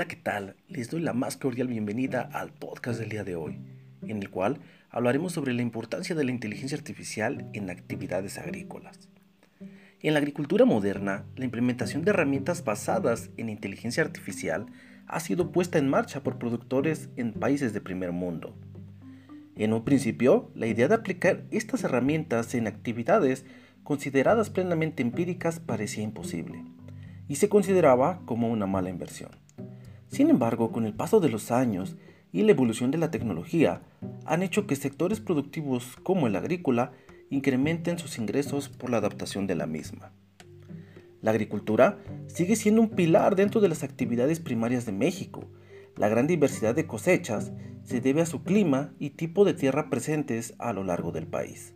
Hola, ¿qué tal? Les doy la más cordial bienvenida al podcast del día de hoy, en el cual hablaremos sobre la importancia de la inteligencia artificial en actividades agrícolas. En la agricultura moderna, la implementación de herramientas basadas en inteligencia artificial ha sido puesta en marcha por productores en países de primer mundo. En un principio, la idea de aplicar estas herramientas en actividades consideradas plenamente empíricas parecía imposible, y se consideraba como una mala inversión. Sin embargo, con el paso de los años y la evolución de la tecnología, han hecho que sectores productivos como el agrícola incrementen sus ingresos por la adaptación de la misma. La agricultura sigue siendo un pilar dentro de las actividades primarias de México. La gran diversidad de cosechas se debe a su clima y tipo de tierra presentes a lo largo del país.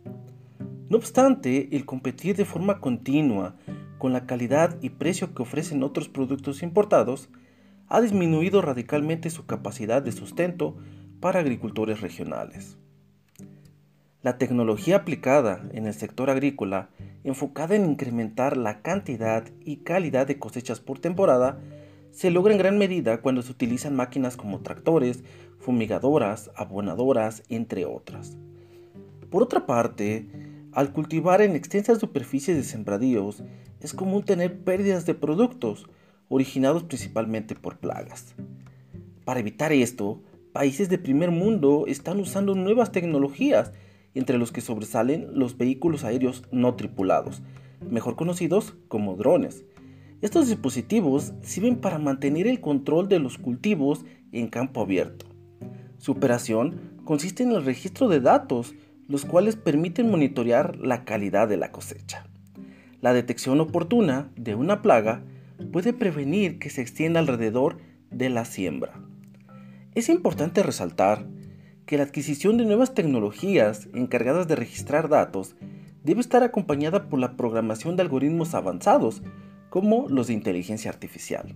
No obstante, el competir de forma continua con la calidad y precio que ofrecen otros productos importados ha disminuido radicalmente su capacidad de sustento para agricultores regionales. La tecnología aplicada en el sector agrícola, enfocada en incrementar la cantidad y calidad de cosechas por temporada, se logra en gran medida cuando se utilizan máquinas como tractores, fumigadoras, abonadoras, entre otras. Por otra parte, al cultivar en extensas superficies de sembradíos, es común tener pérdidas de productos, originados principalmente por plagas. Para evitar esto, países de primer mundo están usando nuevas tecnologías, entre los que sobresalen los vehículos aéreos no tripulados, mejor conocidos como drones. Estos dispositivos sirven para mantener el control de los cultivos en campo abierto. Su operación consiste en el registro de datos, los cuales permiten monitorear la calidad de la cosecha. La detección oportuna de una plaga puede prevenir que se extienda alrededor de la siembra. Es importante resaltar que la adquisición de nuevas tecnologías encargadas de registrar datos debe estar acompañada por la programación de algoritmos avanzados, como los de inteligencia artificial.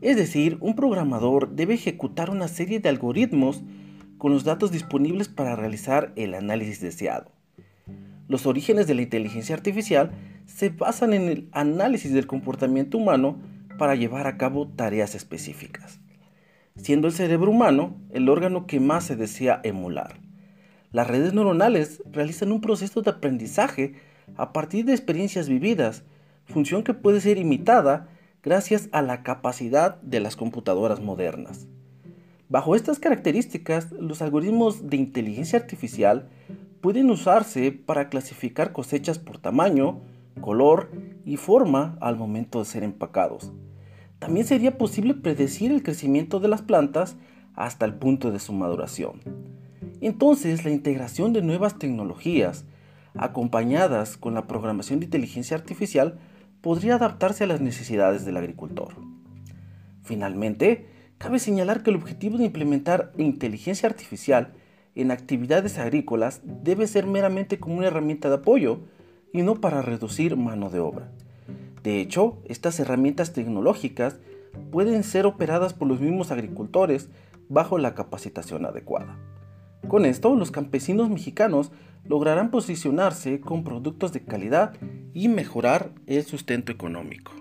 Es decir, un programador debe ejecutar una serie de algoritmos con los datos disponibles para realizar el análisis deseado. Los orígenes de la inteligencia artificial se basan en el análisis del comportamiento humano para llevar a cabo tareas específicas, siendo el cerebro humano el órgano que más se desea emular. Las redes neuronales realizan un proceso de aprendizaje a partir de experiencias vividas, función que puede ser imitada gracias a la capacidad de las computadoras modernas. Bajo estas características, los algoritmos de inteligencia artificial pueden usarse para clasificar cosechas por tamaño, color y forma al momento de ser empacados. También sería posible predecir el crecimiento de las plantas hasta el punto de su maduración. Entonces, la integración de nuevas tecnologías, acompañadas con la programación de inteligencia artificial, podría adaptarse a las necesidades del agricultor. Finalmente, cabe señalar que el objetivo de implementar inteligencia artificial en actividades agrícolas debe ser meramente como una herramienta de apoyo, y no para reducir mano de obra. De hecho, estas herramientas tecnológicas pueden ser operadas por los mismos agricultores bajo la capacitación adecuada. Con esto, los campesinos mexicanos lograrán posicionarse con productos de calidad y mejorar el sustento económico.